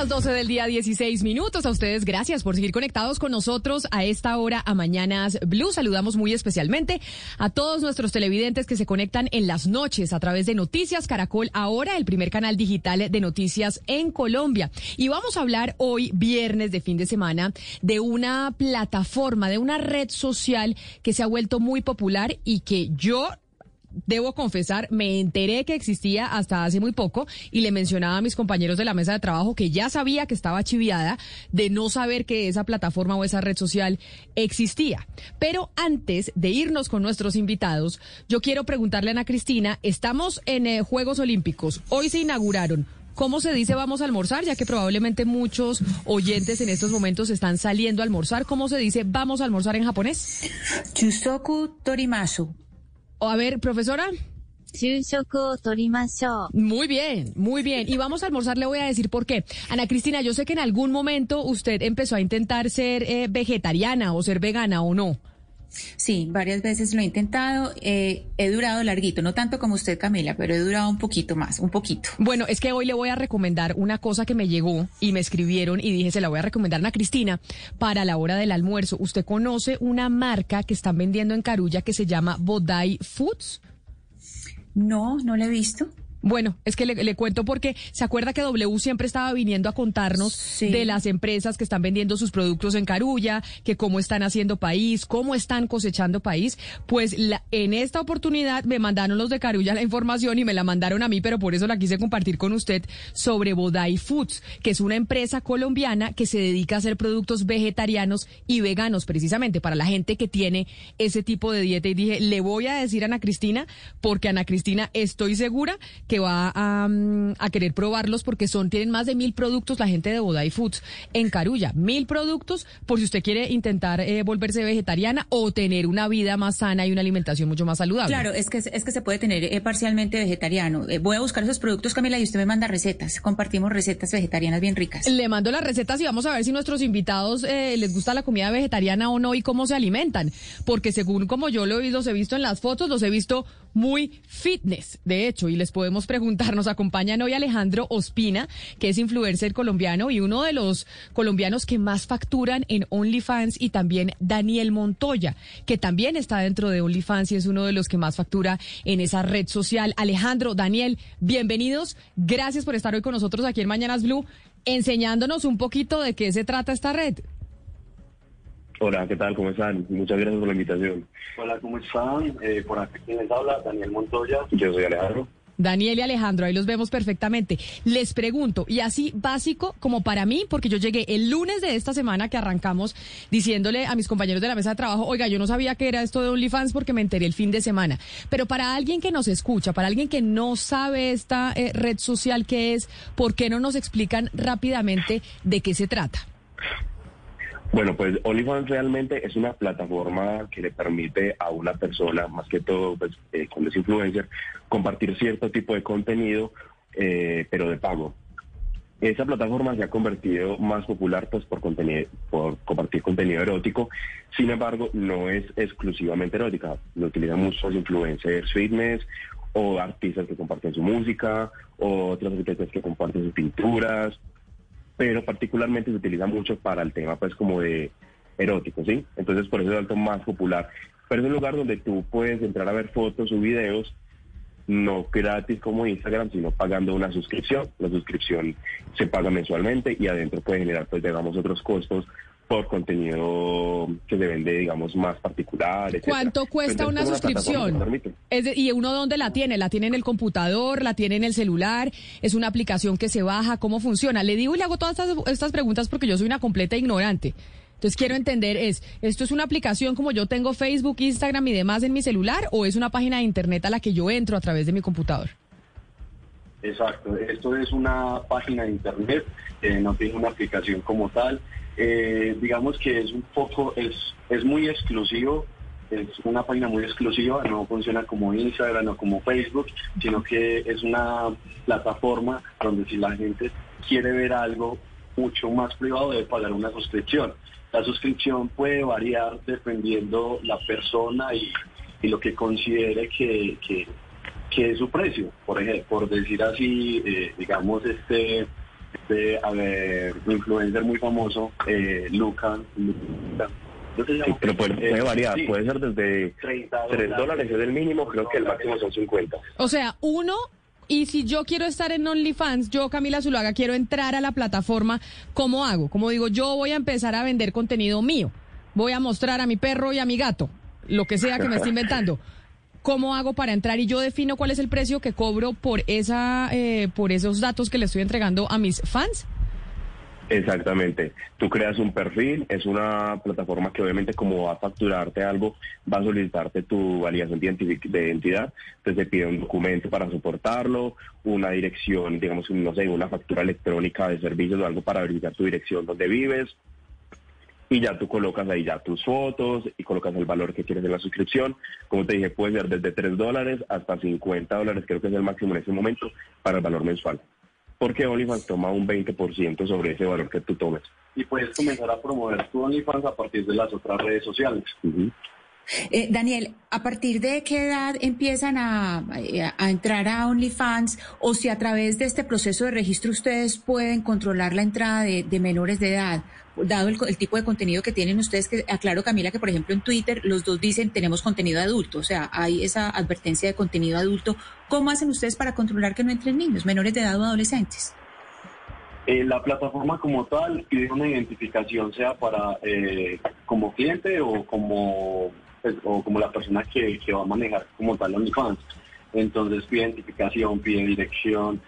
Las 12 del día 16 minutos. A ustedes gracias por seguir conectados con nosotros a esta hora a Mañanas Blue. Saludamos muy especialmente a todos nuestros televidentes que se conectan en las noches a través de Noticias Caracol, ahora el primer canal digital de noticias en Colombia. Y vamos a hablar hoy, viernes de fin de semana, de una plataforma, de una red social que se ha vuelto muy popular y que yo debo confesar, me enteré que existía hasta hace muy poco y le mencionaba a mis compañeros de la mesa de trabajo que ya sabía que estaba chiviada de no saber que esa plataforma o esa red social existía. Pero antes de irnos con nuestros invitados, yo quiero preguntarle a Ana Cristina, estamos en eh, Juegos Olímpicos, hoy se inauguraron. ¿Cómo se dice vamos a almorzar? Ya que probablemente muchos oyentes en estos momentos están saliendo a almorzar. ¿Cómo se dice vamos a almorzar en japonés? Chusoku torimasu. A ver, profesora. Muy bien, muy bien. Y vamos a almorzar, le voy a decir por qué. Ana Cristina, yo sé que en algún momento usted empezó a intentar ser eh, vegetariana o ser vegana o no. Sí, varias veces lo he intentado. Eh, he durado larguito, no tanto como usted, Camila, pero he durado un poquito más, un poquito. Bueno, es que hoy le voy a recomendar una cosa que me llegó y me escribieron y dije, se la voy a recomendar a Cristina para la hora del almuerzo. ¿Usted conoce una marca que están vendiendo en Carulla que se llama Bodai Foods? No, no la he visto. Bueno, es que le, cuento porque se acuerda que W siempre estaba viniendo a contarnos de las empresas que están vendiendo sus productos en Carulla, que cómo están haciendo país, cómo están cosechando país. Pues la, en esta oportunidad me mandaron los de Carulla la información y me la mandaron a mí, pero por eso la quise compartir con usted sobre Bodai Foods, que es una empresa colombiana que se dedica a hacer productos vegetarianos y veganos, precisamente para la gente que tiene ese tipo de dieta. Y dije, le voy a decir a Ana Cristina, porque Ana Cristina estoy segura que va mm, a, querer probarlos porque son, tienen más de mil productos la gente de Bodai Foods en Carulla. Mil productos por si usted quiere intentar eh, volverse vegetariana o tener una vida más sana y una alimentación mucho más saludable. Claro, es que, es que se puede tener eh, parcialmente vegetariano. Eh, voy a buscar esos productos, Camila, y usted me manda recetas. Compartimos recetas vegetarianas bien ricas. Le mando las recetas y vamos a ver si nuestros invitados les gusta la comida vegetariana o no y cómo se alimentan. Porque según como yo lo los he visto en las fotos, los he visto muy fitness, de hecho, y les podemos preguntar, nos acompañan hoy Alejandro Ospina, que es influencer colombiano y uno de los colombianos que más facturan en OnlyFans, y también Daniel Montoya, que también está dentro de OnlyFans y es uno de los que más factura en esa red social. Alejandro, Daniel, bienvenidos, gracias por estar hoy con nosotros aquí en Mañanas Blue, enseñándonos un poquito de qué se trata esta red. Hola, ¿qué tal? ¿Cómo están? Muchas gracias por la invitación. Hola, ¿cómo están? Eh, por aquí quien les habla, Daniel Montoya. Yo soy Alejandro. Daniel y Alejandro, ahí los vemos perfectamente. Les pregunto, y así básico como para mí, porque yo llegué el lunes de esta semana que arrancamos diciéndole a mis compañeros de la mesa de trabajo, oiga, yo no sabía que era esto de OnlyFans porque me enteré el fin de semana. Pero para alguien que nos escucha, para alguien que no sabe esta eh, red social que es, ¿por qué no nos explican rápidamente de qué se trata? Bueno, pues OnlyFans realmente es una plataforma que le permite a una persona, más que todo pues, eh, cuando es influencer, compartir cierto tipo de contenido, eh, pero de pago. Esa plataforma se ha convertido más popular pues por contenido, por compartir contenido erótico. Sin embargo, no es exclusivamente erótica. Lo utilizan muchos influencers fitness o artistas que comparten su música, o otros artistas que comparten sus pinturas, pero particularmente se utiliza mucho para el tema pues como de erótico, ¿sí? Entonces por eso es alto más popular. Pero es un lugar donde tú puedes entrar a ver fotos o videos, no gratis como Instagram, sino pagando una suscripción. La suscripción se paga mensualmente y adentro puede generar pues digamos otros costos por contenido que se vende, digamos, más particular. ¿Cuánto cuesta una, suscripción? ¿Y uno dónde la tiene? ¿La tiene en el computador? ¿La tiene en el celular? ¿Es una aplicación que se baja? ¿Cómo funciona? Le digo y le hago todas estas, estas preguntas porque yo soy una completa ignorante. Entonces quiero entender es, ¿esto es una aplicación como yo tengo Facebook, Instagram y demás en mi celular o es una página de internet a la que yo entro a través de mi computador? Exacto, esto es una página de internet, no tiene una aplicación como tal, eh, digamos que es un poco, es, es muy exclusivo, es una página muy exclusiva, no funciona como Instagram o como Facebook, sino que es una plataforma donde si la gente quiere ver algo mucho más privado debe pagar una suscripción. La suscripción puede variar dependiendo la persona y, y lo que considere que, que, es su precio. Por ejemplo, por decir así, eh, digamos, este, este a ver, influencer muy famoso, eh, Luca, Luca Sí, pero puede, puede Eh, variar, sí. puede ser desde 30 3 dólares es el mínimo, creo que el máximo son 50. O sea, uno, y si yo quiero estar en OnlyFans, yo, Camila Zuluaga, quiero entrar a la plataforma, ¿cómo hago? Como digo, yo voy a empezar a vender contenido mío. Voy a mostrar a mi perro y a mi gato, lo que sea que me esté inventando. ¿Cómo hago para entrar? Y yo defino cuál es el precio que cobro por, esa, eh, por esos datos que le estoy entregando a mis fans. Exactamente. Tú creas un perfil, es una plataforma que obviamente como va a facturarte algo, va a solicitarte tu validación de identidad, entonces te pide un documento para soportarlo, una dirección, digamos, no sé, una factura electrónica de servicios o algo para verificar tu dirección donde vives, y ya tú colocas ahí ya tus fotos y colocas el valor que quieres en la suscripción. Como te dije, puede ser desde 3 dólares hasta 50 dólares, creo que es el máximo en ese momento para el valor mensual. Porque OnlyFans toma un 20% sobre ese valor que tú tomes. Y puedes comenzar a promover tu OnlyFans a partir de las otras redes sociales. Eh, Daniel, ¿a partir de qué edad empiezan a, entrar a OnlyFans o si a través de este proceso de registro ustedes pueden controlar la entrada de, menores de edad? Dado el tipo de contenido que tienen ustedes, que aclaro Camila que por ejemplo en Twitter los dos dicen tenemos contenido adulto, o sea, hay esa advertencia de contenido adulto. ¿Cómo hacen ustedes para controlar que no entren niños, menores de edad o adolescentes? Eh, la plataforma como tal pide una identificación, sea para eh, como cliente o como pues, o como la persona que, va a manejar como tal OnlyFans. Entonces pide identificación, pide dirección,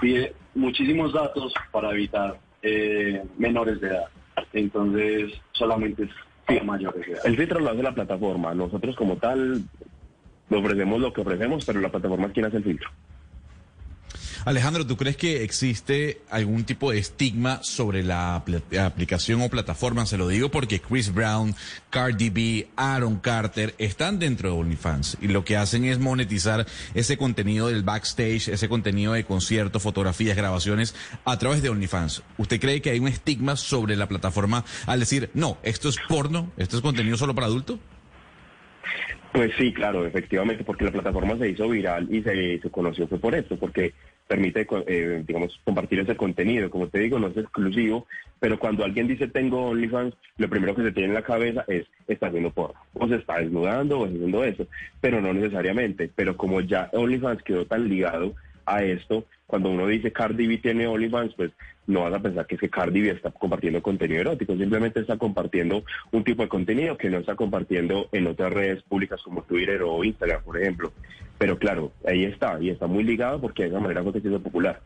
pide muchísimos datos para evitar eh, menores de edad. Entonces solamente es pide mayores de edad. El filtro lo hace la plataforma. Nosotros como tal ofrecemos lo que ofrecemos, pero la plataforma es quien hace el filtro. Alejandro, ¿tú crees que existe algún tipo de estigma sobre la pl- aplicación o plataforma? Se lo digo porque Chris Brown, Cardi B, Aaron Carter están dentro de OnlyFans y lo que hacen es monetizar ese contenido del backstage, ese contenido de conciertos, fotografías, grabaciones a través de OnlyFans. ¿Usted cree que hay un estigma sobre la plataforma al decir, no, esto es porno, esto es contenido solo para adultos? Pues sí, claro, efectivamente, porque la plataforma se hizo viral y se, se conoció fue por esto, porque permite, eh, digamos, compartir ese contenido. Como te digo, no es exclusivo, pero cuando alguien dice tengo OnlyFans, lo primero que se tiene en la cabeza es está haciendo porno, o se está desnudando o haciendo eso, pero no necesariamente. Pero como ya OnlyFans quedó tan ligado a esto, cuando uno dice Cardi B tiene OnlyFans, pues no vas a pensar que es que Cardi B está compartiendo contenido erótico, simplemente está compartiendo un tipo de contenido que no está compartiendo en otras redes públicas como Twitter o Instagram, por ejemplo. Pero claro, ahí está, y está muy ligado porque de esa manera hizo popular.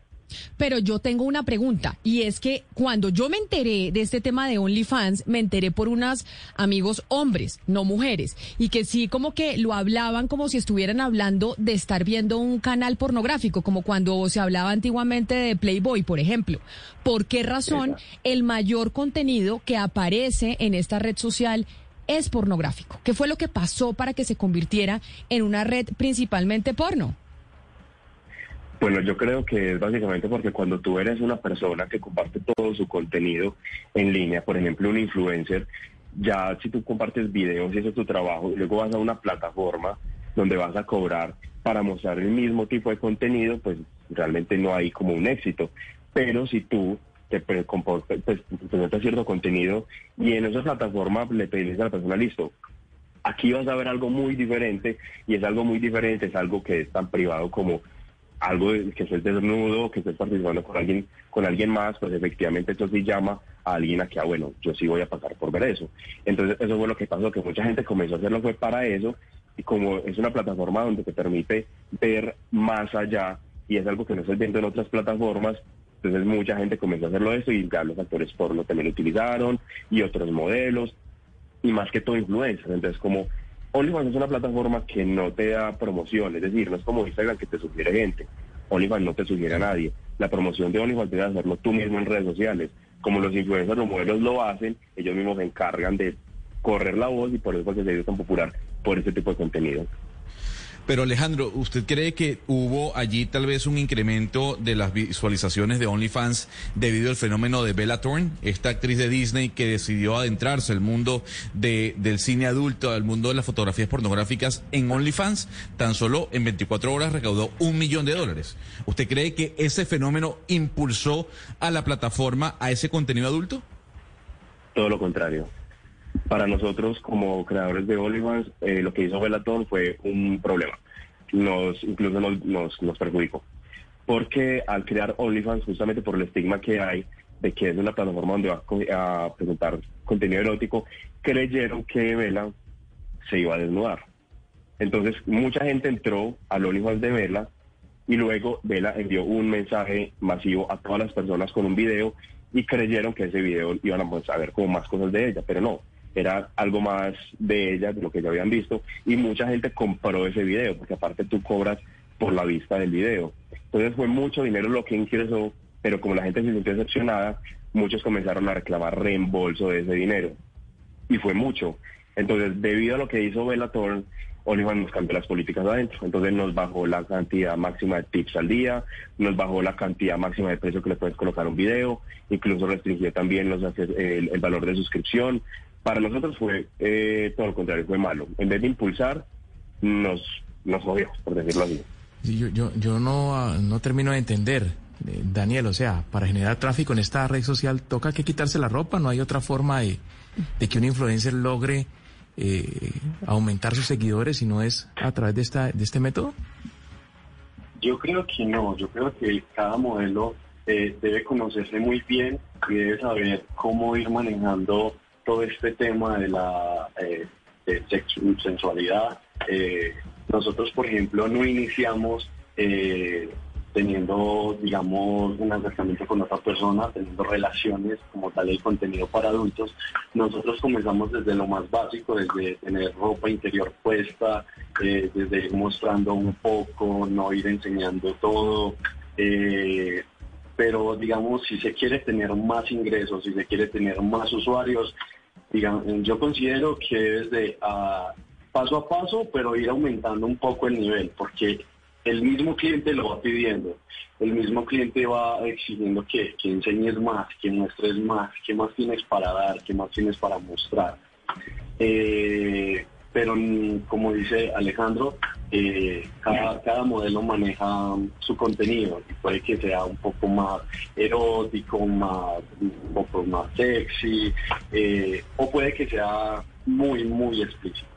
Pero yo tengo una pregunta y es que cuando yo me enteré de este tema de OnlyFans, me enteré por unos amigos hombres, no mujeres, y que sí como que lo hablaban como si estuvieran hablando de estar viendo un canal pornográfico, como cuando se hablaba antiguamente de Playboy, por ejemplo. ¿Por qué razón el mayor contenido que aparece en esta red social es pornográfico? ¿Qué fue lo que pasó para que se convirtiera en una red principalmente porno? Bueno, yo creo que es básicamente porque cuando tú eres una persona que comparte todo su contenido en línea, por ejemplo, un influencer, ya si tú compartes videos y ese es tu trabajo, luego vas a una plataforma donde vas a cobrar para mostrar el mismo tipo de contenido, pues realmente no hay como un éxito. Pero si tú te pre- pues, presentas cierto contenido y en esa plataforma le pedís a la persona, listo, aquí vas a ver algo muy diferente y es algo muy diferente, es algo que es tan privado como algo que estés desnudo, que estés participando con alguien, con alguien más, pues efectivamente eso sí llama a alguien a que, ah, bueno, yo sí voy a pasar por ver eso. Entonces eso fue lo que pasó, que mucha gente comenzó a hacerlo fue para eso, y como es una plataforma donde te permite ver más allá, y es algo que no estás viendo en otras plataformas, entonces mucha gente comenzó a hacerlo eso y ya los actores porno también lo utilizaron, y otros modelos, y más que todo influencers. Entonces, como OnlyFans es una plataforma que no te da promoción, es decir, no es como Instagram que te sugiere gente. OnlyFans no te sugiere a nadie. La promoción de OnlyFans debes hacerlo tú mismo en redes sociales, como los influencers, los modelos lo hacen, ellos mismos se encargan de correr la voz y por eso es que se hizo tan popular por ese tipo de contenido. Pero Alejandro, ¿usted cree que hubo allí tal vez un incremento de las visualizaciones de OnlyFans debido al fenómeno de Bella Thorne, esta actriz de Disney que decidió adentrarse al mundo de, del cine adulto, al mundo de las fotografías pornográficas en OnlyFans? Tan solo en 24 horas recaudó un millón de dólares. ¿Usted cree que ese fenómeno impulsó a la plataforma a ese contenido adulto? Todo lo contrario. Para nosotros, como creadores de OnlyFans, eh, lo que hizo Bellaton fue un problema. Nos, incluso nos, nos, perjudicó. Porque al crear OnlyFans, justamente por el estigma que hay de que es una plataforma donde va a presentar contenido erótico, creyeron que Vela se iba a desnudar. Entonces, mucha gente entró al OnlyFans de Vela y luego Vela envió un mensaje masivo a todas las personas con un video y creyeron que ese video iban a saber como más cosas de ella, pero no era algo más de ella, de lo que ya habían visto, y mucha gente compró ese video, porque aparte tú cobras por la vista del video. Entonces fue mucho dinero lo que ingresó, pero como la gente se sintió decepcionada, muchos comenzaron a reclamar reembolso de ese dinero. Y fue mucho. Entonces, debido a lo que hizo Bellator, Oliver nos cambió las políticas adentro. Entonces nos bajó la cantidad máxima de tips al día, nos bajó la cantidad máxima de precio que le puedes colocar un video, incluso restringió también los, el, el valor de suscripción. Para nosotros fue eh, todo lo contrario, fue malo. En vez de impulsar, nos, nos jodió, por decirlo así. yo, yo, yo no, ah, no termino de entender, eh, Daniel, o sea, para generar tráfico en esta red social toca que quitarse la ropa, no hay otra forma de, de que un influencer logre eh, aumentar sus seguidores si no es a través de, esta, de este método. Yo creo que no, yo creo que cada modelo debe conocerse muy bien y debe saber cómo ir manejando todo este tema de la eh, sensualidad. Eh, nosotros, por ejemplo, no iniciamos eh, teniendo, digamos, un acercamiento con otra persona, teniendo relaciones como tal el contenido para adultos. Nosotros comenzamos desde lo más básico, desde tener ropa interior puesta, desde ir mostrando un poco, no ir enseñando todo. Pero digamos, si se quiere tener más ingresos, si se quiere tener más usuarios, yo considero que desde a, paso a paso, pero ir aumentando un poco el nivel, porque el mismo cliente lo va pidiendo, el mismo cliente va exigiendo que, que enseñes más, que muestres más, qué más tienes para dar, qué más tienes para mostrar. Eh, pero como dice Alejandro, eh, cada, modelo maneja su contenido puede que sea un poco más erótico, un poco más sexy, eh, o puede que sea muy, muy explícito.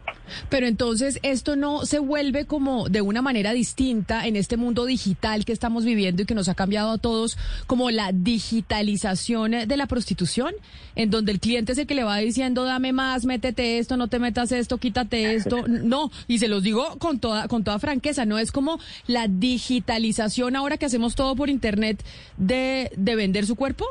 Pero entonces esto no se vuelve como de una manera distinta en este mundo digital que estamos viviendo y que nos ha cambiado a todos, como la digitalización de la prostitución, en donde el cliente es el que le va diciendo dame más, métete esto, no te metas esto, quítate esto. No, y se los digo con toda, con toda franqueza, no es como la digitalización ahora que hacemos todo por internet de, de vender su cuerpo.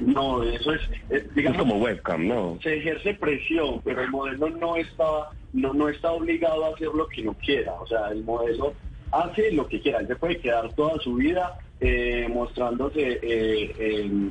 No, eso es, digamos, como webcam, ¿no? Se ejerce presión, pero el modelo no está, no, no está obligado a hacer lo que no quiera. O sea, el modelo hace lo que quiera. Él se puede quedar toda su vida eh, mostrándose eh,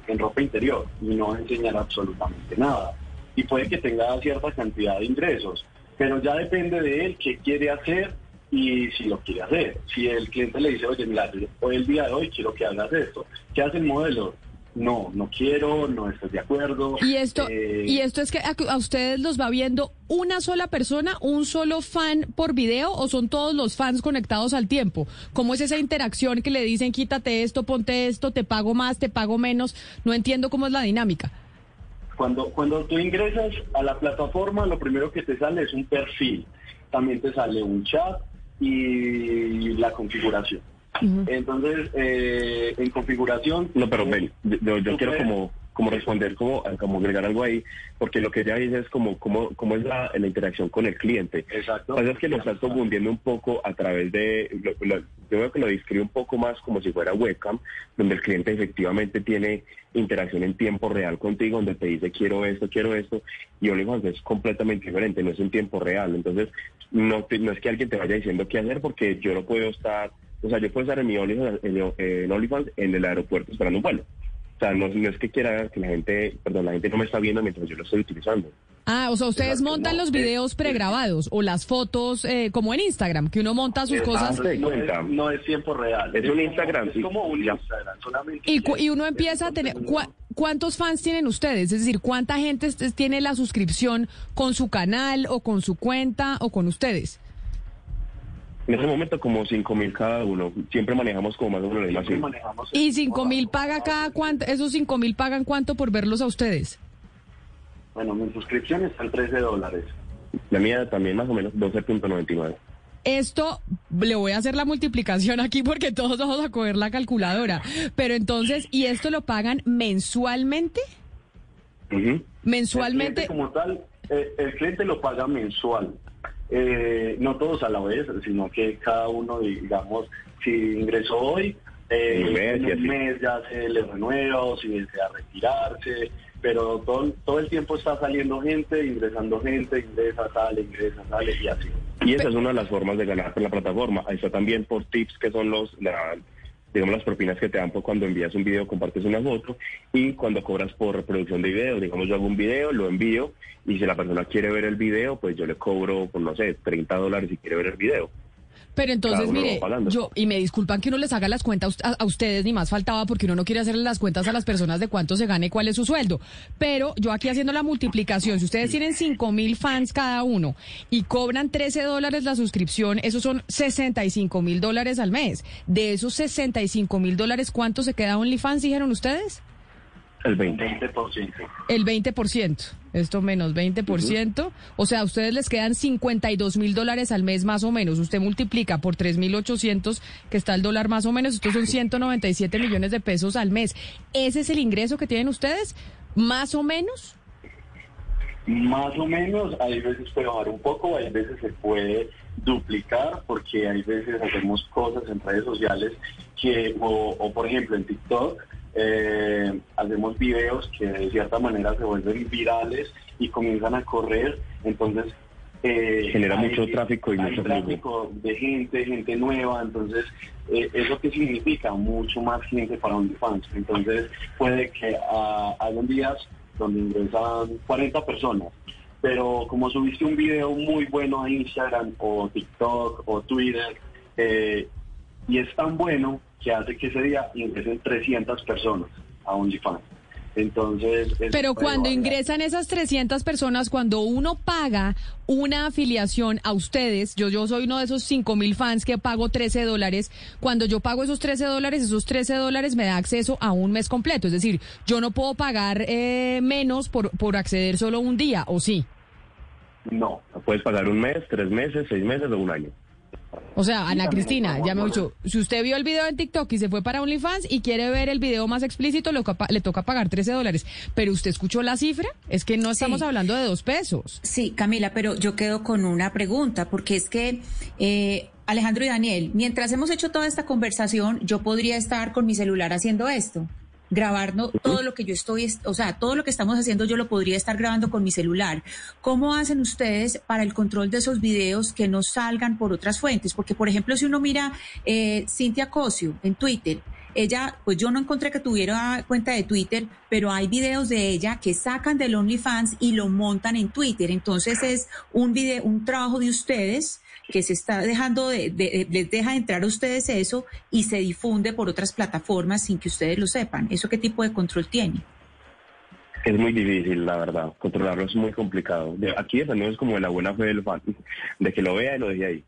en, ropa interior y no enseñar absolutamente nada. Y puede que tenga cierta cantidad de ingresos, pero ya depende de él qué quiere hacer y si lo quiere hacer. Si el cliente le dice, oye, mira, hoy el día de hoy quiero que hagas esto, ¿qué hace el modelo? No, no quiero, no estoy de acuerdo. Y esto, eh, y esto es que a, ustedes los va viendo una sola persona, un solo fan por video o son todos los fans conectados al tiempo. ¿Cómo es esa interacción que le dicen quítate esto, ponte esto, te pago más, te pago menos? No entiendo cómo es la dinámica. Cuando, cuando tú ingresas a la plataforma, lo primero que te sale es un perfil. También te sale un chat y la configuración. Entonces, eh, en configuración... No, pero ven, yo, quiero como como responder, como, como agregar algo ahí, porque lo que ella dice es como, como, como es la, la interacción con el cliente. Exacto. Lo que es que lo estás confundiendo un poco a través de, yo veo que lo describe un poco más como si fuera webcam, donde el cliente efectivamente tiene interacción en tiempo real contigo, donde te dice quiero esto, quiero esto, y OnlyFans es completamente diferente, no es en tiempo real. Entonces, no, no es que alguien te vaya diciendo qué hacer, porque yo no puedo estar o sea, yo puedo estar en mi OnlyFans, en, en, en el aeropuerto esperando un vuelo. sea, no, no es que quiera que la gente, perdón, la gente no me está viendo mientras yo lo estoy utilizando. Ah, o sea, ustedes Exacto, montan no, los es- videos pregrabados o las fotos eh, como en Instagram, que uno monta sus cosas no, es, no es tiempo real. Es un como- Instagram, Es sí, como un ya. Instagram, solamente. y, y uno es empieza a tener... ¿Cuántos fans tienen ustedes? Es decir, ¿cuánta gente es- tiene la suscripción con su canal o con su cuenta o con ustedes? En ese momento como 5 mil cada uno. Siempre manejamos como más o menos la misma Siempre cifra. manejamos ¿Y el- cinco mil paga cada cuánto? ¿Esos cinco mil pagan cuánto por verlos a ustedes? Bueno, mi suscripción está en 13 dólares. La mía también más o menos 12.99. Esto, le voy a hacer la multiplicación aquí porque todos vamos a coger la calculadora. Pero entonces, ¿y esto lo pagan mensualmente? Mensualmente. El cliente como tal, eh, el cliente lo paga mensual. Eh, no todos a la vez, sino que cada uno, digamos, si ingresó hoy, eh, Un mes en un mes ya se le renueva o si desea retirarse, pero todo, todo el tiempo está saliendo gente, ingresando gente, ingresa, sale, ingresa, sale y así. Y esa es una de las formas de ganar con la plataforma. Ahí está también por tips que son los, la- digamos, las propinas que te dan por cuando envías un video, compartes una foto y cuando cobras por reproducción de video. Digamos, yo hago un video, lo envío y si la persona quiere ver el video, pues yo le cobro, pues no sé, 30 dólares si quiere ver el video. Pero entonces, mire, yo, y me disculpan que uno les haga las cuentas a, a ustedes, ni más faltaba, porque uno no quiere hacerle las cuentas a las personas de cuánto se gana y cuál es su sueldo. Pero yo aquí haciendo la multiplicación, si ustedes tienen 5 mil fans cada uno y cobran 13 dólares la suscripción, esos son 65 mil dólares al mes. De esos 65 mil dólares, ¿cuánto se queda OnlyFans, dijeron ustedes? El 20. 20%. El 20%. Esto menos 20%. O sea, a ustedes les quedan 52 mil dólares al mes más o menos. Usted multiplica por 3.800, que está el dólar más o menos. Estos son 197 millones de pesos al mes. ¿Ese es el ingreso que tienen ustedes? ¿Más o menos? Más o menos, hay veces puede bajar un poco, hay veces se puede duplicar porque hay veces hacemos cosas en redes sociales que, o, por ejemplo en TikTok, eh, hacemos videos que de cierta manera se vuelven virales y comienzan a correr, entonces... eh, Genera hay- mucho tráfico y mucho tráfico de gente, gente nueva, entonces eh, eso que significa mucho más gente para OnlyFans, entonces puede que ah, hayan días donde ingresan 40 personas, pero como subiste un video muy bueno a Instagram o TikTok o Twitter, eh, y es tan bueno que hace que ese día ingresen 300 personas a OnlyFans. Entonces, es- Pero cuando ingresan esas 300 personas, cuando uno paga una afiliación a ustedes, yo, yo soy uno de esos 5 mil fans que pago 13 dólares, cuando yo pago esos 13 dólares, esos 13 dólares me da acceso a un mes completo. Es decir, yo no puedo pagar eh, menos por, por acceder solo un día, ¿o sí? No, Puedes pagar un mes, tres meses, seis meses o un año. O sea, Ana Cristina, ya me dicho, si usted vio el video en TikTok y se fue para OnlyFans y quiere ver el video más explícito, le, toca- le toca pagar 13 dólares. Pero usted escuchó la cifra, es que no estamos Sí. hablando de dos pesos. Sí, Camila, pero yo quedo con una pregunta, porque es que eh, Alejandro y Daniel, mientras hemos hecho toda esta conversación, yo podría estar con mi celular haciendo esto, grabarnos todo lo que yo estoy, es- o sea, todo lo que estamos haciendo yo lo podría estar grabando con mi celular. ¿Cómo hacen ustedes para el control de esos videos que no salgan por otras fuentes? Porque, por ejemplo, si uno mira eh, Cintia Cosio en Twitter, ella, pues yo no encontré que tuviera cuenta de Twitter, pero hay videos de ella que sacan del OnlyFans y lo montan en Twitter. Entonces es un video, un trabajo de ustedes que se está dejando de, de- les deja entrar a ustedes eso y se difunde por otras plataformas sin que ustedes lo sepan. ¿Eso qué tipo de control tiene? Es muy difícil, la verdad. Controlarlo es muy complicado. De- aquí dependemos como de la buena fe del fan, de que lo vea y lo deje ahí.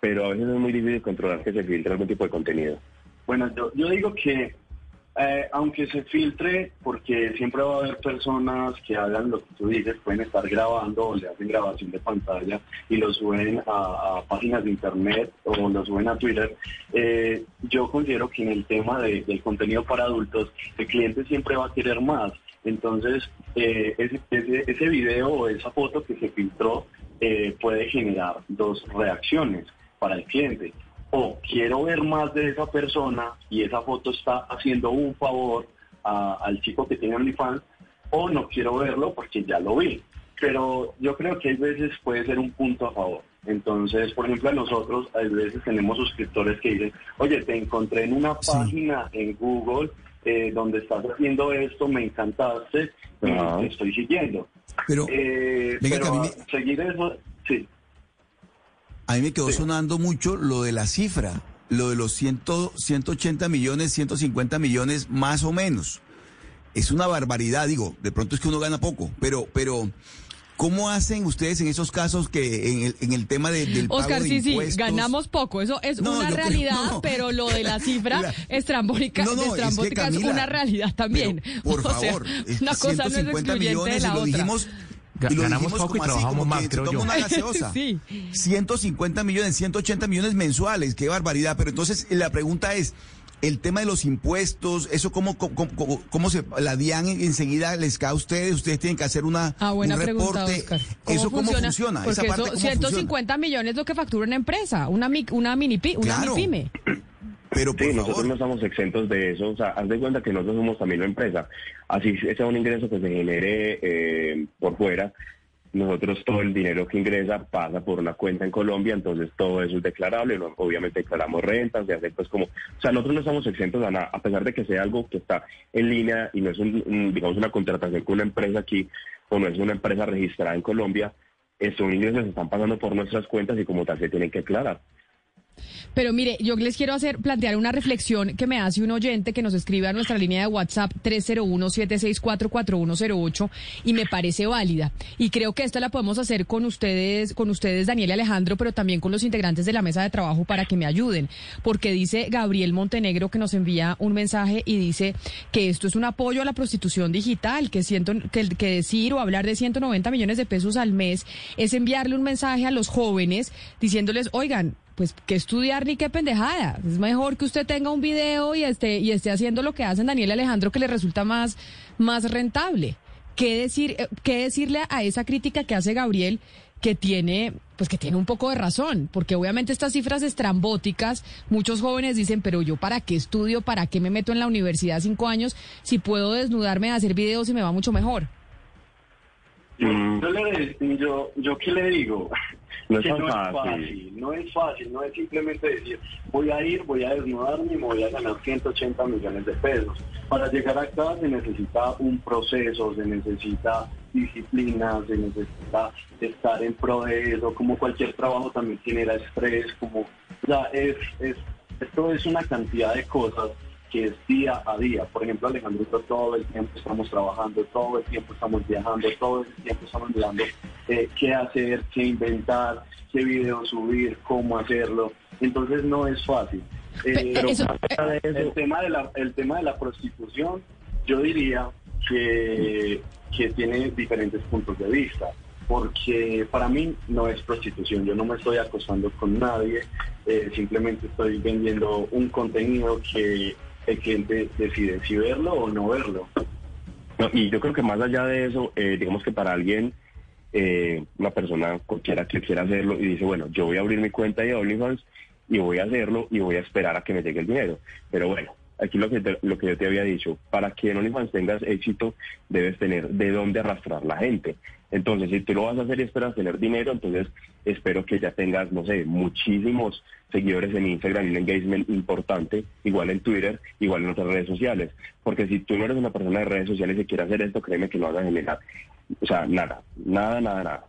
Pero a veces es muy difícil controlar que se filtre algún tipo de contenido. Bueno, yo, yo digo que eh, aunque se filtre, porque siempre va a haber personas que hagan lo que tú dices, pueden estar grabando o le hacen grabación de pantalla y lo suben a, páginas de internet o lo suben a Twitter. eh, yo considero que en el tema de- del contenido para adultos, el cliente siempre va a querer más. Entonces, eh, ese, ese, ese video o esa foto que se filtró eh, puede generar dos reacciones para el cliente o quiero ver más de esa persona y esa foto está haciendo un favor a- al chico que tiene OnlyFans, o no quiero verlo porque ya lo vi. Pero yo creo que hay veces puede ser un punto a favor. Entonces, por ejemplo, a nosotros a veces tenemos suscriptores que dicen, oye, te encontré en una página en Google eh, donde estás haciendo esto, me encantaste, y te estoy siguiendo. Pero Eh, pero a mí seguir eso, sí. A mí me quedó sí. sonando mucho lo de la cifra, lo de los 100, 180 millones, 150 millones más o menos. Es una barbaridad, digo, de pronto es que uno gana poco, pero, pero ¿cómo hacen ustedes en esos casos que en el, en el tema de- del pago Oscar, de sí, sí, impuestos? ganamos poco. Eso es No, una creo- realidad, no, pero lo de la cifra La- estrambólica, No, no, es que, estrambótica es, una realidad también. pero, por O sea, favor, es una cosa no es 150 excluyente de millones, la y lo otra. dijimos, y lo ganamos dijimos poco y como así, trabajamos como más, que se creo toma yo. una gaseosa. Sí. 150 millones, 180 millones mensuales, qué barbaridad. Pero entonces la pregunta es, el tema de los impuestos, eso cómo, cómo, cómo- cómo se, la DIAN enseguida les cae a ustedes, ustedes tienen que hacer una, Ah, buena un pregunta, reporte. ¿Eso cómo funciona? Porque Esa parte, eso, ¿cómo 150 millones es lo que factura una empresa, una, mi- una mini una Claro. pyme. Pero por Sí, nosotros no estamos exentos de eso. O sea, haz de cuenta que nosotros somos también una empresa. Así sea un ingreso que se genere eh, por fuera, nosotros todo el dinero que ingresa pasa por una cuenta en Colombia, entonces todo eso es declarable. ¿no? Obviamente declaramos rentas, se hace pues como... O sea, nosotros no estamos exentos a nada, a pesar de que sea algo que está en línea y no es, un, un, digamos, una contratación con una empresa aquí o no es una empresa registrada en Colombia, estos ingresos están pasando por nuestras cuentas y como tal se tienen que declarar. Pero mire, yo les quiero hacer plantear una reflexión que me hace un oyente que nos escribe a nuestra línea de WhatsApp 301-764-4108 y me parece válida. Y creo que esta la podemos hacer con ustedes, con ustedes, Daniel y Alejandro, pero también con los integrantes de la mesa de trabajo para que me ayuden. Porque dice Gabriel Montenegro que nos envía un mensaje y dice que esto es un apoyo a la prostitución digital, que, siento, que, que decir o hablar de 190 millones de pesos al mes es enviarle un mensaje a los jóvenes diciéndoles, oigan, pues que estudiar ni qué pendejada. Es mejor que usted tenga un video y esté, y esté haciendo lo que hacen Daniel y Alejandro que le resulta más, más rentable. ¿Qué decir, eh, qué decirle a esa crítica que hace Gabriel que tiene, pues que tiene un poco de razón, porque obviamente estas cifras estrambóticas, muchos jóvenes dicen, pero yo para qué estudio, para qué me meto en la universidad cinco años, si puedo desnudarme a hacer videos y me va mucho mejor. Yo, Mm. yo, le, yo, yo qué le digo, No es que fácil. no es fácil, no es simplemente decir, voy a ir, voy a desnudarme y me voy a ganar 180 millones de pesos. Para llegar acá se necesita un proceso, se necesita disciplina, se necesita estar en pro de eso, como cualquier trabajo también genera estrés, como, o sea, es, es, esto es una cantidad de cosas que es día a día. Por ejemplo, Alejandro, todo el tiempo estamos trabajando, todo el tiempo estamos viajando, todo el tiempo estamos mirando eh, qué hacer, qué inventar, qué video subir, cómo hacerlo. Entonces no es fácil. Eh, Pe- pero eso, el tema de la el tema de la prostitución, yo diría que, que tiene diferentes puntos de vista. Porque para mí no es prostitución, yo no me estoy acostando con nadie, eh, simplemente estoy vendiendo un contenido que el cliente decide si verlo o no verlo. No, y yo creo que más allá de eso, eh, digamos que para alguien, eh, una persona cualquiera que quiera hacerlo y dice, bueno, yo voy a abrir mi cuenta de OnlyFans y voy a hacerlo y voy a esperar a que me llegue el dinero. Pero bueno, aquí lo que, te- lo que yo te había dicho, para que en OnlyFans tengas éxito, debes tener de dónde arrastrar la gente. Entonces, si tú lo vas a hacer y esperas tener dinero, entonces espero que ya tengas, no sé, muchísimos seguidores en Instagram y un engagement importante, igual en Twitter, igual en otras redes sociales. Porque si tú no eres una persona de redes sociales y quieres hacer esto, créeme que no vas a generar, o sea, nada, nada, nada, nada.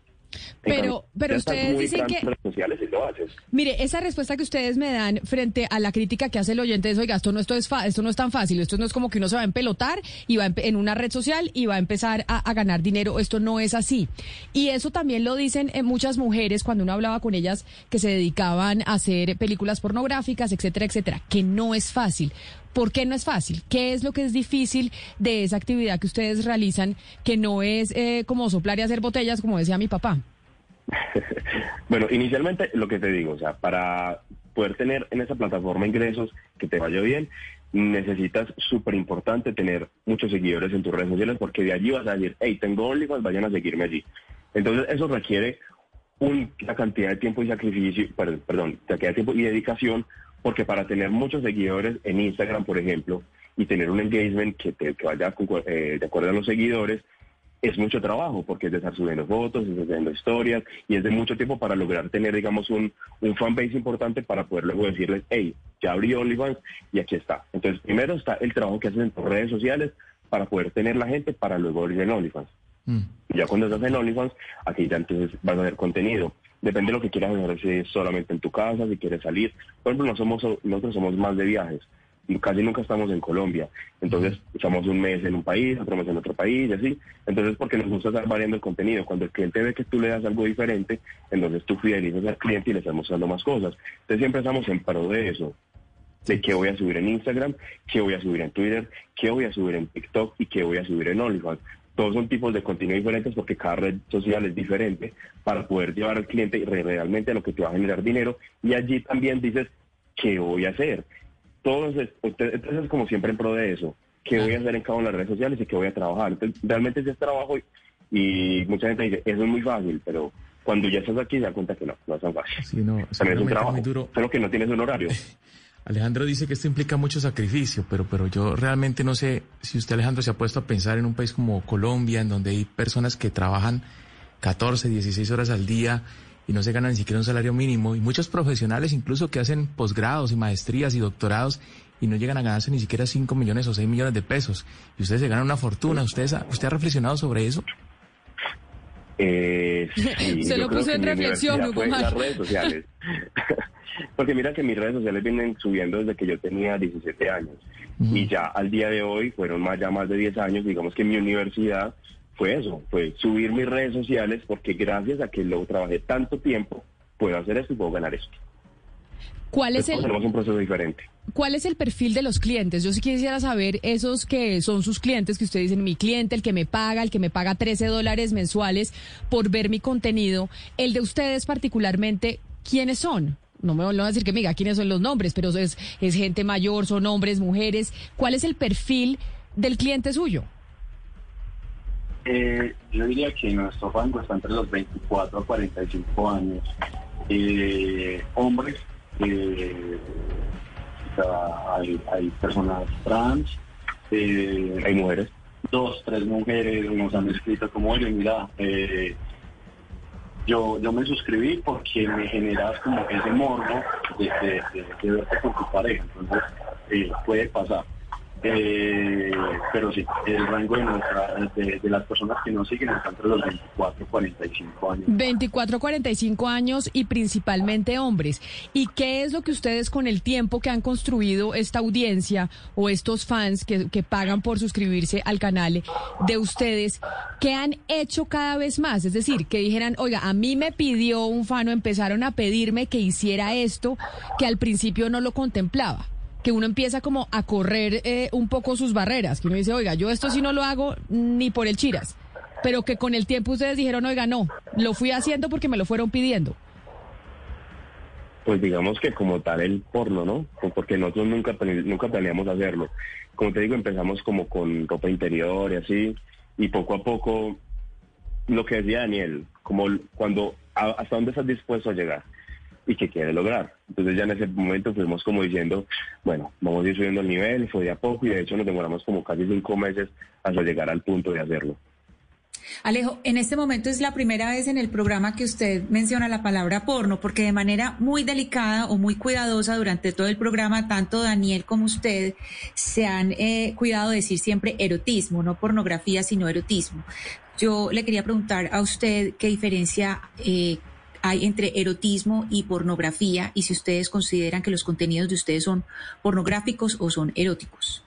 Pero- pero ustedes dicen que- sociales y lo haces. Mire, esa respuesta que ustedes me dan frente a la crítica que hace el oyente es, oiga, esto no, esto es fa- esto no es tan fácil, esto no es como que uno se va a empelotar y va en una red social y va a empezar a, a ganar dinero, esto no es así. Y eso también lo dicen eh, muchas mujeres cuando uno hablaba con ellas que se dedicaban a hacer películas pornográficas, etcétera, etcétera, que no es fácil. ¿Por qué no es fácil? ¿Qué es lo que es difícil de esa actividad que ustedes realizan que no es eh, como soplar y hacer botellas, como decía mi papá? Bueno, inicialmente lo que te digo, o sea, para poder tener en esa plataforma ingresos que te vaya bien, necesitas súper importante tener muchos seguidores en tus redes sociales porque de allí vas a decir, hey, tengo OnlyFans, vayan a seguirme allí. Entonces eso requiere un- una cantidad de tiempo y sacrificio, per- perdón, cantidad de tiempo y dedicación, porque para tener muchos seguidores en Instagram, por ejemplo, y tener un engagement que, te, que vaya con- eh, de acuerdo a los seguidores, es mucho trabajo porque es de estar subiendo fotos, es de subiendo historias y es de mucho tiempo para lograr tener, digamos, un, un fanbase importante para poder luego decirles, hey, ya abrí OnlyFans y aquí está. Entonces, primero está el trabajo que haces en tus redes sociales para poder tener la gente para luego abrir en OnlyFans. Mm. Ya cuando estás en OnlyFans, aquí ya entonces vas a ver contenido. Depende de lo que quieras hacer, si es solamente en tu casa, si quieres salir. Por ejemplo, no somos, nosotros somos más de viajes casi nunca estamos en Colombia. Entonces, estamos un mes en un país, otro mes en otro país, y así. Entonces, porque nos gusta estar variando el contenido. Cuando el cliente ve que tú le das algo diferente, entonces tú fidelizas al cliente y le estás mostrando más cosas. Entonces, siempre estamos en pro de eso. De qué voy a subir en Instagram, qué voy a subir en Twitter, qué voy a subir en TikTok y qué voy a subir en OnlyFans. Todos son tipos de contenido diferentes porque cada red social es diferente para poder llevar al cliente realmente a lo que te va a generar dinero. Y allí también dices, ¿qué voy a hacer? Entonces, entonces como siempre en pro de eso, qué voy a hacer en cada una de las redes sociales y qué voy a trabajar. Entonces, realmente ese es trabajo y, mucha gente dice, eso es muy fácil, pero cuando ya estás aquí se da cuenta que no, no es tan fácil. Sí, no, es un trabajo, duro. solo que no tienes un horario. Alejandro dice que esto implica mucho sacrificio, pero, pero yo realmente no sé si usted, Alejandro, se ha puesto a pensar en un país como Colombia, en donde hay personas que trabajan 14, 16 horas al día y no se gana ni siquiera un salario mínimo. Y muchos profesionales incluso que hacen posgrados y maestrías y doctorados y no llegan a ganarse ni siquiera 5 millones o 6 millones de pesos. Y ustedes se ganan una fortuna. ¿Usted, ¿usted ha reflexionado sobre eso? Eh, se lo puso en reflexión, Hugo las redes sociales. Porque mira que mis redes sociales vienen subiendo desde que yo tenía 17 años. Y ya al día de hoy fueron más, ya más de 10 años. Digamos que mi universidad fue eso, fue subir mis redes sociales porque gracias a que luego trabajé tanto tiempo, puedo hacer esto y puedo ganar esto. ¿Cuál es el tenemos un proceso diferente? ¿Cuál es el perfil de los clientes? Yo sí quisiera saber esos que son sus clientes, que ustedes dicen mi cliente, el que me paga, el que me paga 13 dólares mensuales por ver mi contenido. El de ustedes particularmente, ¿quiénes son? No me van a decir que me diga quiénes son los nombres, pero es, es gente mayor, son hombres, mujeres. ¿Cuál es el perfil del cliente suyo? Eh, yo diría que nuestro rango está entre los 24 a 45 años. Eh, hombres, eh, hay, personas trans, eh, hay mujeres. Dos, tres mujeres nos han escrito como, oye, mira, yo, yo me suscribí porque me generas como ese morbo de, de verte con tu pareja. Entonces, puede pasar. Eh, pero sí, el rango de, de, las personas que nos siguen está entre los 24 y 45 años. 24 45 años y principalmente hombres. ¿Y qué es lo que ustedes con el tiempo que han construido esta audiencia o estos fans que, que pagan por suscribirse al canal de ustedes, qué han hecho cada vez más? Es decir, que dijeran, oiga, a mí me pidió un fan o empezaron a pedirme que hiciera esto que al principio no lo contemplaba que uno empieza como a correr eh, un poco sus barreras, que uno dice, oiga, yo esto sí no lo hago ni por el chiras, pero que con el tiempo ustedes dijeron, oiga, no, lo fui haciendo porque me lo fueron pidiendo. Pues digamos que como tal el porno, ¿no? Porque nosotros nunca, nunca planeamos hacerlo. Como te digo, empezamos como con ropa interior y así, y poco a poco, lo que decía Daniel, como cuando, hasta dónde estás dispuesto a llegar y que quiere lograr. Entonces ya en ese momento fuimos como diciendo, bueno, vamos a ir subiendo el nivel, fue de a poco y de hecho nos demoramos como casi cinco meses hasta llegar al punto de hacerlo. Alejo, en este momento es la primera vez en el programa que usted menciona la palabra porno, porque de manera muy delicada o muy cuidadosa durante todo el programa, tanto Daniel como usted se han eh, cuidado de decir siempre erotismo, no pornografía, sino erotismo. Yo le quería preguntar a usted qué diferencia eh, hay entre erotismo y pornografía y si ustedes consideran que los contenidos de ustedes son pornográficos o son eróticos.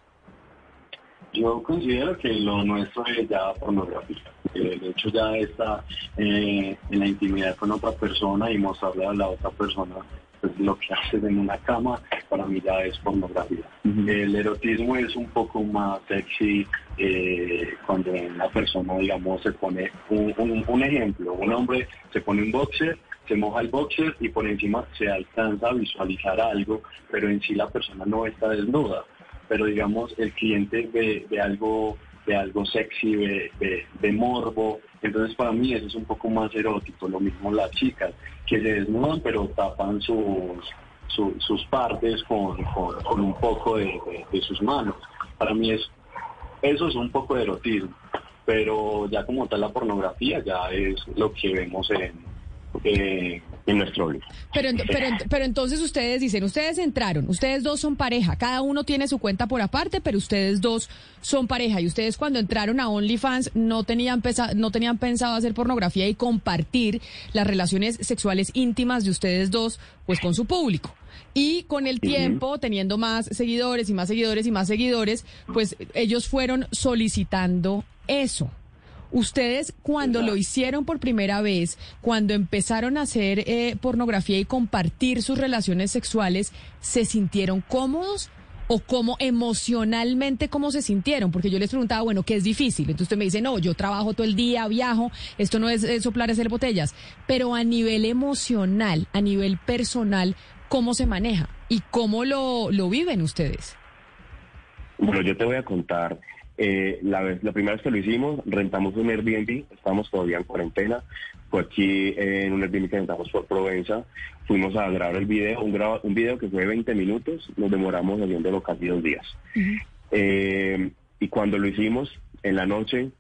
Yo considero que lo nuestro es ya pornografía. El hecho ya está eh, en la intimidad con otra persona y mostrarle a la otra persona pues, lo que haces en una cama, para mí ya es pornografía. El erotismo es un poco más sexy eh, cuando una persona, digamos, se pone un, un, ejemplo, un hombre se pone un boxer se moja el boxer y por encima se alcanza a visualizar algo, pero en sí la persona no está desnuda. Pero digamos, el cliente ve, algo de algo sexy, de, morbo. Entonces para mí eso es un poco más erótico. Lo mismo las chicas, que se desnudan pero tapan sus, sus partes con, con, un poco de, sus manos. Para mí es, eso es un poco de erotismo. pero ya como tal la pornografía ya es lo que vemos en, en nuestro libro. Pero, pero, pero entonces ustedes dicen, ustedes entraron, ustedes dos son pareja, cada uno tiene su cuenta por aparte, pero ustedes dos son pareja y ustedes cuando entraron a OnlyFans no tenían, no tenían pensado hacer pornografía y compartir las relaciones sexuales íntimas de ustedes dos pues con su público. Y con el tiempo, teniendo más seguidores y más seguidores y más seguidores, pues ellos fueron solicitando eso. Ustedes cuando lo hicieron por primera vez, cuando empezaron a hacer eh, pornografía y compartir sus relaciones sexuales, ¿se sintieron cómodos? ¿O cómo emocionalmente cómo se sintieron? Porque yo les preguntaba, bueno, ¿qué es difícil? Entonces usted me dice, no, yo trabajo todo el día, viajo, esto no es, es soplar, hacer botellas. Pero a nivel emocional, a nivel personal, ¿cómo se maneja? ¿Y cómo lo, lo viven ustedes? Bueno, yo te voy a contar eh, la, vez, la primera vez que lo hicimos, rentamos un Airbnb, estamos todavía en cuarentena, fue aquí en un Airbnb que rentamos por Provenza, fuimos a grabar el video, un, un video que fue de 20 minutos, nos demoramos haciéndolo casi dos días. Eh, y cuando lo hicimos, en la noche,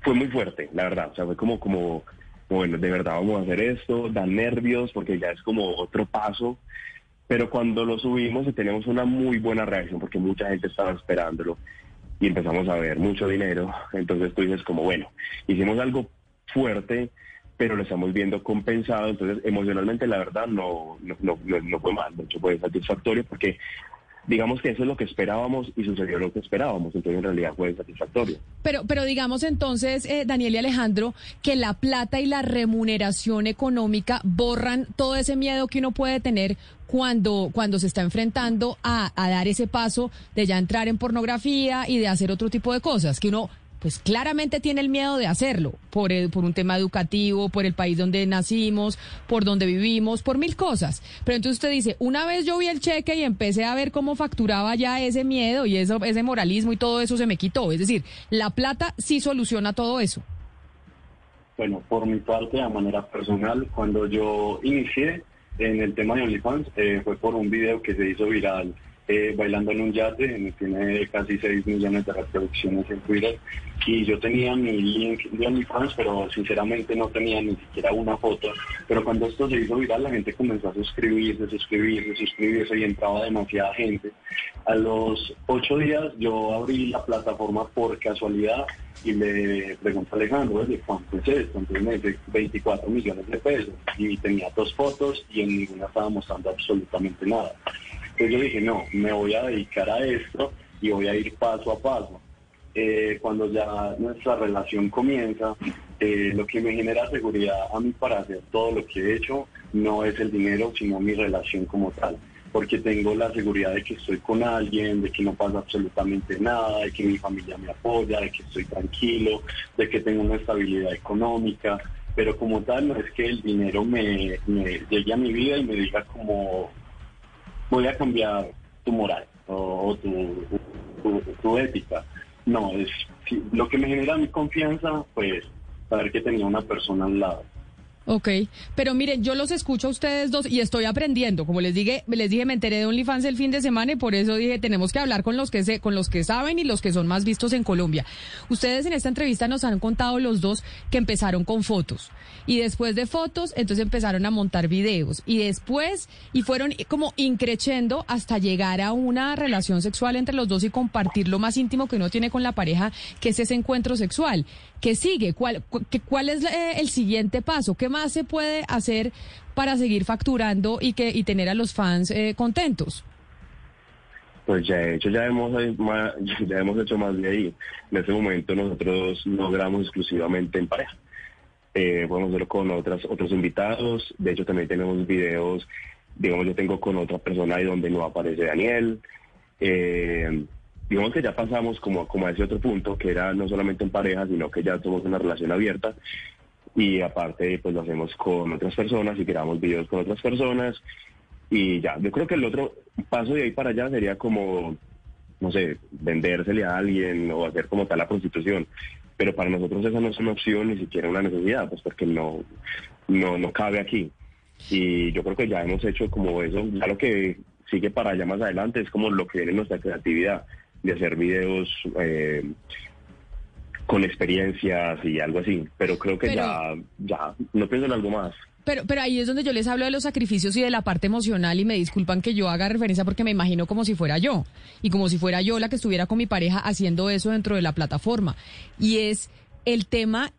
fue muy fuerte, la verdad, o sea, fue como, como, bueno, de verdad vamos a hacer esto, da nervios, porque ya es como otro paso, pero cuando lo subimos tenemos una muy buena reacción, porque mucha gente estaba esperándolo y empezamos a ver mucho dinero. Entonces tú dices como, bueno, hicimos algo fuerte, pero lo estamos viendo compensado. Entonces emocionalmente la verdad no, no, no, no fue mal, de hecho fue satisfactorio porque digamos que eso es lo que esperábamos y sucedió lo que esperábamos, entonces en realidad fue satisfactorio. Pero, pero digamos entonces, eh, Daniel y Alejandro, que la plata y la remuneración económica borran todo ese miedo que uno puede tener cuando, cuando se está enfrentando a, a dar ese paso de ya entrar en pornografía y de hacer otro tipo de cosas, que uno pues claramente tiene el miedo de hacerlo, por, por un tema educativo, por el país donde nacimos, por donde vivimos, por mil cosas. Pero entonces usted dice, una vez yo vi el cheque y empecé a ver cómo facturaba ya ese miedo y eso, ese moralismo y todo eso se me quitó. Es decir, la plata sí soluciona todo eso. Bueno, por mi parte, de manera personal, cuando yo inicié en el tema de OnlyFans, eh, fue por un video que se hizo viral eh, bailando en un yate, tiene casi 6 millones de reproducciones en Twitter y yo tenía mi link de OnlyFans, pero sinceramente no tenía ni siquiera una foto. Pero cuando esto se hizo viral, la gente comenzó a suscribirse, suscribirse, suscribirse y entraba demasiada gente. A los ocho días yo abrí la plataforma por casualidad y le pregunté a Alejandro, ¿de cuánto es esto? Entonces me dice 24 millones de pesos y tenía dos fotos y en ninguna estaba mostrando absolutamente nada. Entonces yo dije, no, me voy a dedicar a esto y voy a ir paso a paso. Eh, cuando ya nuestra relación comienza, eh, lo que me genera seguridad a mí para hacer todo lo que he hecho no es el dinero, sino mi relación como tal. Porque tengo la seguridad de que estoy con alguien, de que no pasa absolutamente nada, de que mi familia me apoya, de que estoy tranquilo, de que tengo una estabilidad económica. Pero como tal, no es que el dinero me, me llegue a mi vida y me diga como voy a cambiar tu moral o, tu, ética. No, es lo que me genera mi confianza, pues saber que tenía una persona al lado. Ok, pero miren, yo los escucho a ustedes dos y estoy aprendiendo. Como les dije, les dije, me enteré de OnlyFans el fin de semana y por eso dije, tenemos que hablar con los que se, con los que saben y los que son más vistos en Colombia. Ustedes en esta entrevista nos han contado los dos que empezaron con fotos y después de fotos, entonces empezaron a montar videos y después y fueron como increchendo hasta llegar a una relación sexual entre los dos y compartir lo más íntimo que uno tiene con la pareja, que es ese encuentro sexual. ¿Qué sigue? ¿Cuál, cuál es eh, el siguiente paso? ¿Qué más se puede hacer para seguir facturando y que y tener a los fans eh, contentos? Pues ya hecho, ya hemos, eh, ya hemos hecho más de ahí. En este momento nosotros logramos exclusivamente en pareja. Eh, podemos hacerlo con otras, otros invitados. De hecho, también tenemos videos, digamos, yo tengo con otra persona ahí donde no aparece Daniel. Eh, digamos que ya pasamos como, como a ese otro punto, que era no solamente en pareja, sino que ya somos una relación abierta. Y aparte pues lo hacemos con otras personas y grabamos videos con otras personas. Y ya, yo creo que el otro paso de ahí para allá sería como, no sé, vendérsele a alguien o hacer como tal la prostitución, pero para nosotros esa no es una opción ni siquiera una necesidad, pues porque no, no, no cabe aquí. Y yo creo que ya hemos hecho como eso, ya lo que sigue para allá más adelante es como lo que viene en nuestra creatividad de hacer videos eh, con experiencias y algo así. Pero creo que ya, ya, no pienso en algo más. Pero, pero ahí es donde yo les hablo de los sacrificios y de la parte emocional y me disculpan que yo haga referencia porque me imagino como si fuera yo y como si fuera yo la que estuviera con mi pareja haciendo eso dentro de la plataforma. Y es el tema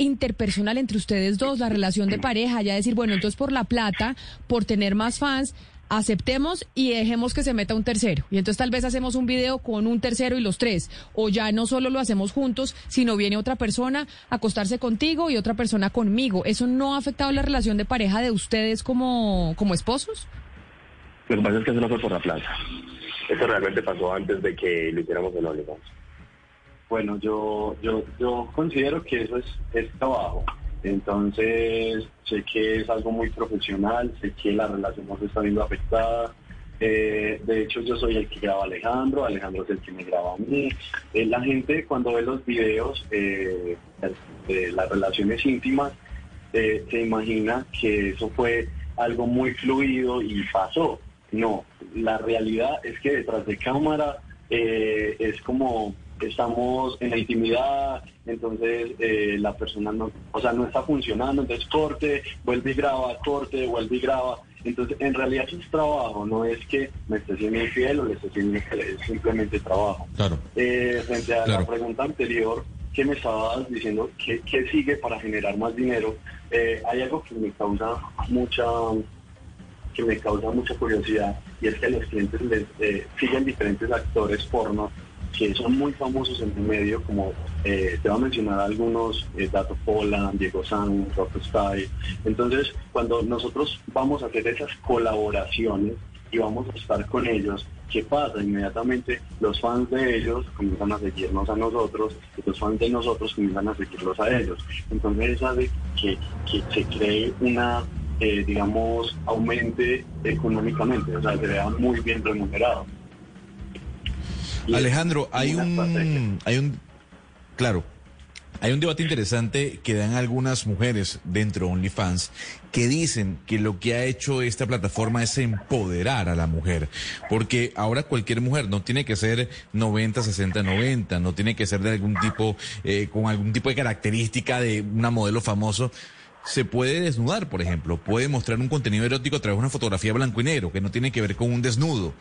interpersonal entre ustedes dos, la relación de pareja, ya decir, bueno, entonces por la plata, por tener más fans, aceptemos y dejemos que se meta un tercero. Y entonces tal vez hacemos un video con un tercero y los tres. O ya no solo lo hacemos juntos, sino viene otra persona a acostarse contigo y otra persona conmigo. ¿Eso no ha afectado la relación de pareja de ustedes como, como esposos? Lo que pasa es que eso no fue por la plata. Eso realmente pasó antes de que lo hiciéramos en OnlyFans. Bueno, yo, yo, yo considero que eso es, es trabajo. Entonces, sé que es algo muy profesional, sé que la relación no se está viendo afectada. Eh, de hecho, yo soy el que graba Alejandro, Alejandro es el que me graba a mí. Eh, la gente cuando ve los videos eh, de las relaciones íntimas, se imagina que eso fue algo muy fluido y pasó. No, la realidad es que detrás de cámara es como estamos en la intimidad, entonces eh, la persona no, o sea, no está funcionando, entonces corte, vuelve y graba, corte, vuelve y graba. Entonces, en realidad es trabajo, no es que me esté siendo infiel o le esté siendo infiel, es simplemente trabajo. Claro. Eh, frente a la pregunta anterior que me estabas diciendo, ¿qué, qué sigue para generar más dinero? Eh, hay algo que me causa mucha que me causa mucha curiosidad y es que a los clientes les siguen diferentes actores porno que son muy famosos en el medio, como eh, te voy a mencionar algunos, eh, Dato Poland, Diego San, Rock Style. Entonces, cuando nosotros vamos a hacer esas colaboraciones y vamos a estar con ellos, ¿qué pasa? Inmediatamente los fans de ellos comienzan a seguirnos a nosotros y los fans de nosotros comienzan a seguirlos a ellos. Entonces eso hace que, que se cree una, eh, digamos, aumente económicamente, o sea, se vea muy bien remunerado. Alejandro, hay un, hay un, claro, hay un debate interesante que dan algunas mujeres dentro de OnlyFans que dicen que lo que ha hecho esta plataforma es empoderar a la mujer. Porque ahora cualquier mujer no tiene que ser 90, 60, 90, no tiene que ser de algún tipo, eh, con algún tipo de característica de una modelo famoso se puede desnudar, por ejemplo, puede mostrar un contenido erótico a través de una fotografía blanco y negro, que no tiene que ver con un desnudo.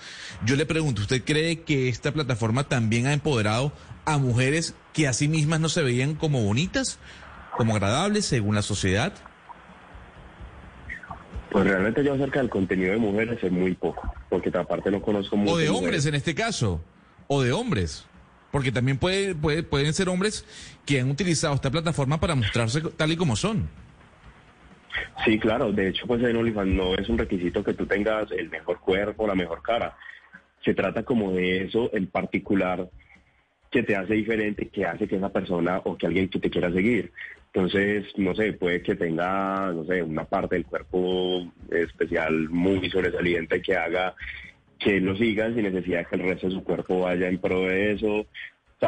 Yo le pregunto, ¿usted cree que esta plataforma también ha empoderado a mujeres que a sí mismas no se veían como bonitas, como agradables según la sociedad? Pues realmente yo acerca del contenido de mujeres es muy poco, porque aparte no conozco mucho. O de hombres en este caso, o de hombres. Porque también puede, puede, pueden ser hombres que han utilizado esta plataforma para mostrarse tal y como son. Sí, claro. De hecho, pues en OnlyFans no es un requisito que tú tengas el mejor cuerpo, la mejor cara. Se trata como de eso en particular que te hace diferente, que hace que esa persona o que alguien que te quiera seguir. Entonces, no sé, puede que tenga, no sé, una parte del cuerpo especial muy sobresaliente que haga que lo sigan sin necesidad que el resto de su cuerpo vaya en pro de eso.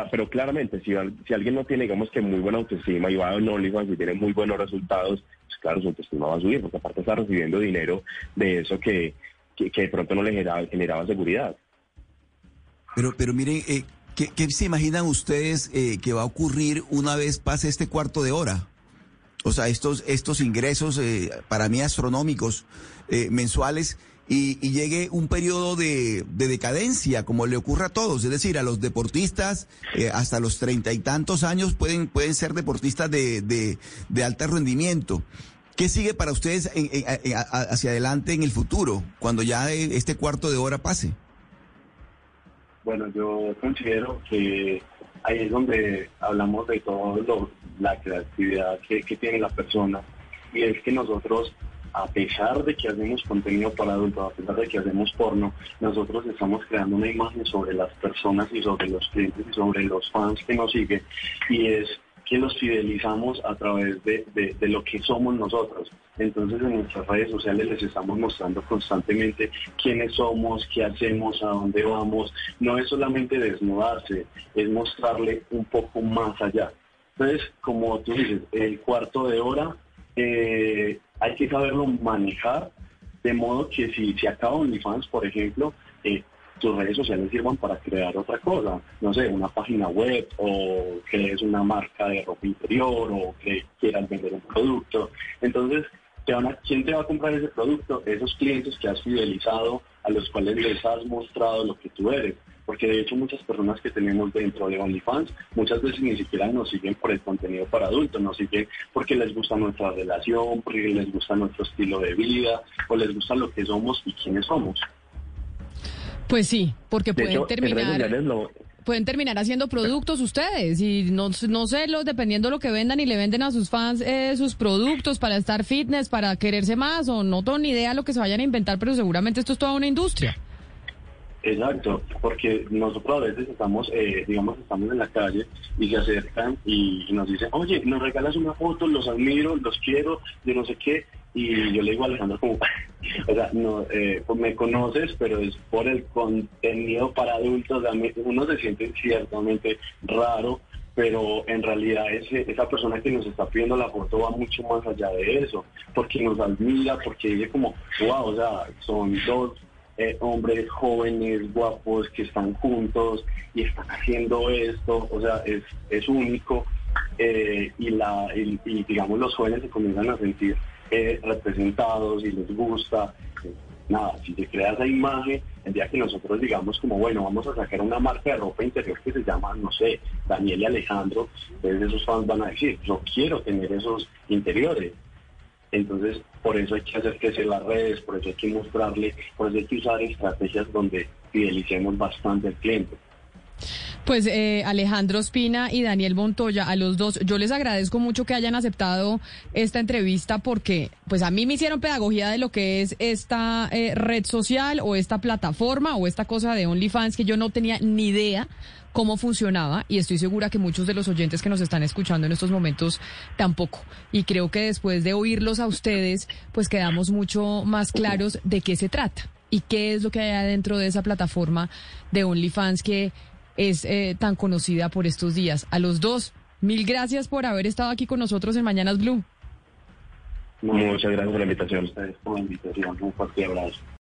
Pero claramente, si, alguien no tiene, digamos que muy buena autoestima y va a OnlyFans y tiene muy buenos resultados, claro, su autoestima va a subir, porque aparte está recibiendo dinero de eso que, que, de pronto no le generaba, seguridad. Pero, pero miren, eh, ¿qué, se imaginan ustedes eh, que va a ocurrir una vez pase este cuarto de hora? O sea, estos, estos ingresos eh, para mí astronómicos mensuales y, llegue un periodo de, decadencia, como le ocurre a todos. Es decir, a los deportistas eh, hasta los treinta y tantos años pueden, pueden ser deportistas de, de, alto rendimiento. ¿Qué sigue para ustedes hacia adelante en el futuro, cuando ya este cuarto de hora pase? Bueno, yo considero que ahí es donde hablamos de todo la creatividad que, que tiene la persona y es que nosotros a pesar de que hacemos contenido para adultos, a pesar de que hacemos porno, nosotros estamos creando una imagen sobre las personas y sobre los clientes y sobre los fans que nos siguen y es que los fidelizamos a través de, lo que somos nosotros. Entonces en nuestras redes sociales les estamos mostrando constantemente quiénes somos, qué hacemos, a dónde vamos. No es solamente desnudarse, es mostrarle un poco más allá. Entonces, como tú dices, el cuarto de hora eh, hay que saberlo manejar, de modo que si se acaba OnlyFans, por ejemplo, eh, tus redes sociales sirvan para crear otra cosa, no sé, una página web o que es una marca de ropa interior o que quieras vender un producto. Entonces, te van a, ¿quién te va a comprar ese producto? Esos clientes que has fidelizado, a los cuales les has mostrado lo que tú eres. Porque de hecho muchas personas que tenemos dentro de OnlyFans muchas veces ni siquiera nos siguen por el contenido para adultos, nos siguen porque les gusta nuestra relación, porque les gusta nuestro estilo de vida o les gusta lo que somos y quiénes somos. Pues sí, porque De pueden hecho, terminar lo- pueden terminar haciendo productos ustedes y no, no sé, los, dependiendo de lo que vendan y le venden a sus fans eh, sus productos para estar fitness, para quererse más o no tengo ni idea de lo que se vayan a inventar, pero seguramente esto es toda una industria. Exacto, porque nosotros a veces estamos, eh, digamos, estamos en la calle y se acercan y, y nos dicen, oye, nos regalas una foto, los admiro, los quiero, yo no sé qué, y yo le digo a Alejandro como, o sea, no, eh, pues me conoces, pero es por el contenido para adultos, uno se siente ciertamente raro, pero en realidad ese, esa persona que nos está pidiendo la foto va mucho más allá de eso, porque nos admira, porque dice como, wow, o sea, son dos eh, hombres jóvenes, guapos, que están juntos y están haciendo esto, o sea, es, es único eh, y, la, y, y, digamos los jóvenes se comienzan a sentir representados y les gusta. nada, si se crea esa imagen, el día que nosotros digamos como, bueno, vamos a sacar una marca de ropa interior que se llama, no sé, Daniel y Alejandro, entonces esos fans van a decir, yo quiero tener esos interiores. Entonces, por eso hay que hacer crecer las redes, por eso hay que mostrarle, por eso hay que usar estrategias donde fidelicemos bastante al cliente. Pues eh, Alejandro Espina y Daniel Montoya, a los dos, yo les agradezco mucho que hayan aceptado esta entrevista porque pues a mí me hicieron pedagogía de lo que es esta eh, red social o esta plataforma o esta cosa de OnlyFans que yo no tenía ni idea cómo funcionaba y estoy segura que muchos de los oyentes que nos están escuchando en estos momentos tampoco. Y creo que después de oírlos a ustedes, pues quedamos mucho más claros de qué se trata y qué es lo que hay adentro de esa plataforma de OnlyFans que es eh, tan conocida por estos días. A los dos, mil gracias por haber estado aquí con nosotros en Mañanas Blue. Muchas gracias por la invitación. Ustedes por la invitación, un fuerte abrazo.